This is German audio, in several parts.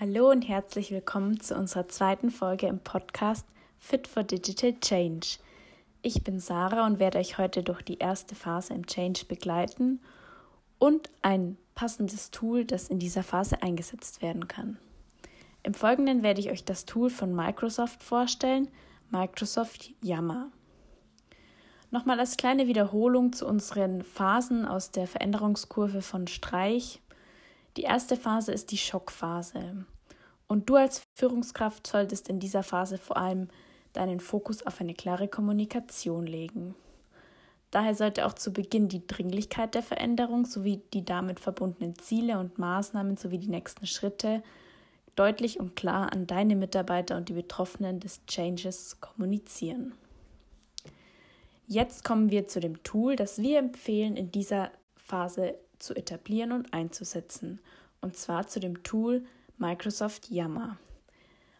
Hallo und herzlich willkommen zu unserer zweiten Folge im Podcast Fit for Digital Change. Ich bin Sarah und werde euch heute durch die erste Phase im Change begleiten und ein passendes Tool, das in dieser Phase eingesetzt werden kann. Im Folgenden werde ich euch das Tool von Microsoft vorstellen, Microsoft Yammer. Nochmal als kleine Wiederholung zu unseren Phasen aus der Veränderungskurve von Streich die erste Phase ist die Schockphase. Und du als Führungskraft solltest in dieser Phase vor allem deinen Fokus auf eine klare Kommunikation legen. Daher sollte auch zu Beginn die Dringlichkeit der Veränderung sowie die damit verbundenen Ziele und Maßnahmen sowie die nächsten Schritte deutlich und klar an deine Mitarbeiter und die Betroffenen des Changes kommunizieren. Jetzt kommen wir zu dem Tool, das wir empfehlen, in dieser Phase zu etablieren und einzusetzen, und zwar zu dem Tool Microsoft Yammer.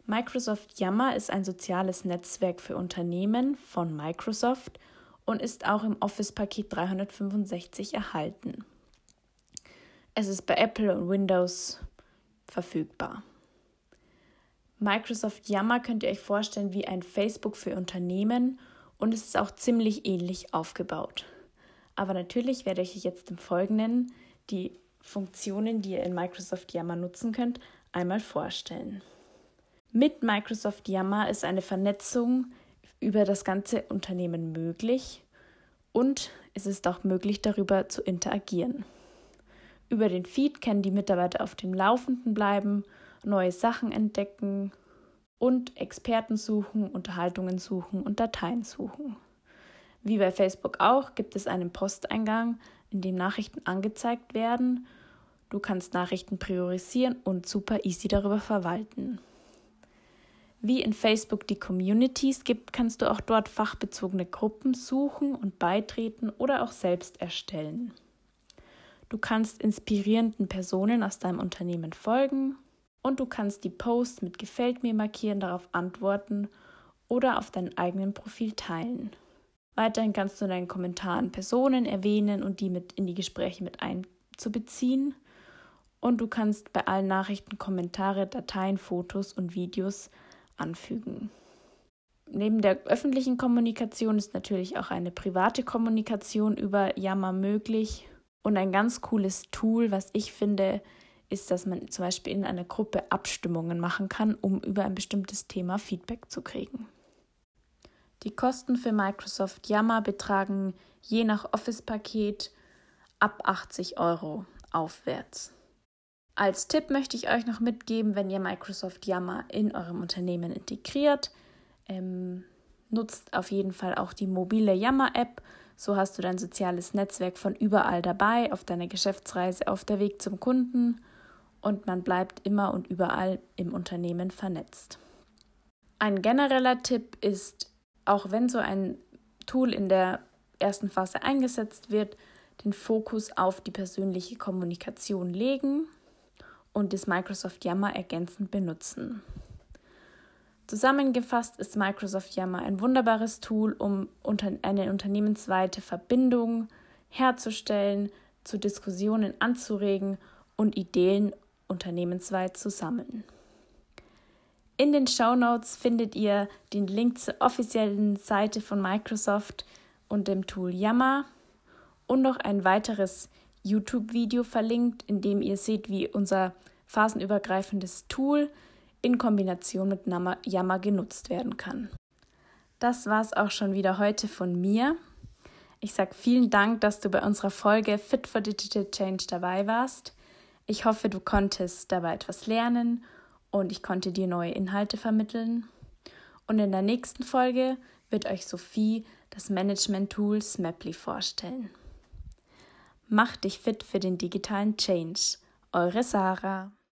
Microsoft Yammer ist ein soziales Netzwerk für Unternehmen von Microsoft und ist auch im Office-Paket 365 erhalten. Es ist bei Apple und Windows verfügbar. Microsoft Yammer könnt ihr euch vorstellen wie ein Facebook für Unternehmen und es ist auch ziemlich ähnlich aufgebaut. Aber natürlich werde ich jetzt im Folgenden die Funktionen, die ihr in Microsoft Yammer nutzen könnt, einmal vorstellen. Mit Microsoft Yammer ist eine Vernetzung über das ganze Unternehmen möglich und es ist auch möglich, darüber zu interagieren. Über den Feed können die Mitarbeiter auf dem Laufenden bleiben, neue Sachen entdecken und Experten suchen, Unterhaltungen suchen und Dateien suchen. Wie bei Facebook auch gibt es einen Posteingang, in dem Nachrichten angezeigt werden. Du kannst Nachrichten priorisieren und super easy darüber verwalten. Wie in Facebook die Communities gibt, kannst du auch dort fachbezogene Gruppen suchen und beitreten oder auch selbst erstellen. Du kannst inspirierenden Personen aus deinem Unternehmen folgen und du kannst die Posts mit Gefällt mir markieren, darauf antworten oder auf deinem eigenen Profil teilen. Weiterhin kannst du in deinen Kommentaren Personen erwähnen und die mit in die Gespräche mit einzubeziehen. Und du kannst bei allen Nachrichten Kommentare, Dateien, Fotos und Videos anfügen. Neben der öffentlichen Kommunikation ist natürlich auch eine private Kommunikation über Yammer möglich. Und ein ganz cooles Tool, was ich finde, ist, dass man zum Beispiel in einer Gruppe Abstimmungen machen kann, um über ein bestimmtes Thema Feedback zu kriegen. Die Kosten für Microsoft Yammer betragen je nach Office-Paket ab 80 Euro aufwärts. Als Tipp möchte ich euch noch mitgeben, wenn ihr Microsoft Yammer in eurem Unternehmen integriert, ähm, nutzt auf jeden Fall auch die mobile Yammer-App. So hast du dein soziales Netzwerk von überall dabei, auf deiner Geschäftsreise, auf der Weg zum Kunden und man bleibt immer und überall im Unternehmen vernetzt. Ein genereller Tipp ist, auch wenn so ein Tool in der ersten Phase eingesetzt wird, den Fokus auf die persönliche Kommunikation legen und das Microsoft Yammer ergänzend benutzen. Zusammengefasst ist Microsoft Yammer ein wunderbares Tool, um eine unternehmensweite Verbindung herzustellen, zu Diskussionen anzuregen und Ideen unternehmensweit zu sammeln. In den Show Notes findet ihr den Link zur offiziellen Seite von Microsoft und dem Tool Yammer und noch ein weiteres YouTube-Video verlinkt, in dem ihr seht, wie unser phasenübergreifendes Tool in Kombination mit Yammer genutzt werden kann. Das war es auch schon wieder heute von mir. Ich sage vielen Dank, dass du bei unserer Folge Fit for Digital Change dabei warst. Ich hoffe, du konntest dabei etwas lernen und ich konnte dir neue Inhalte vermitteln. Und in der nächsten Folge wird euch Sophie das Management-Tool Smaply vorstellen. Mach dich fit für den digitalen Change. Eure Sarah.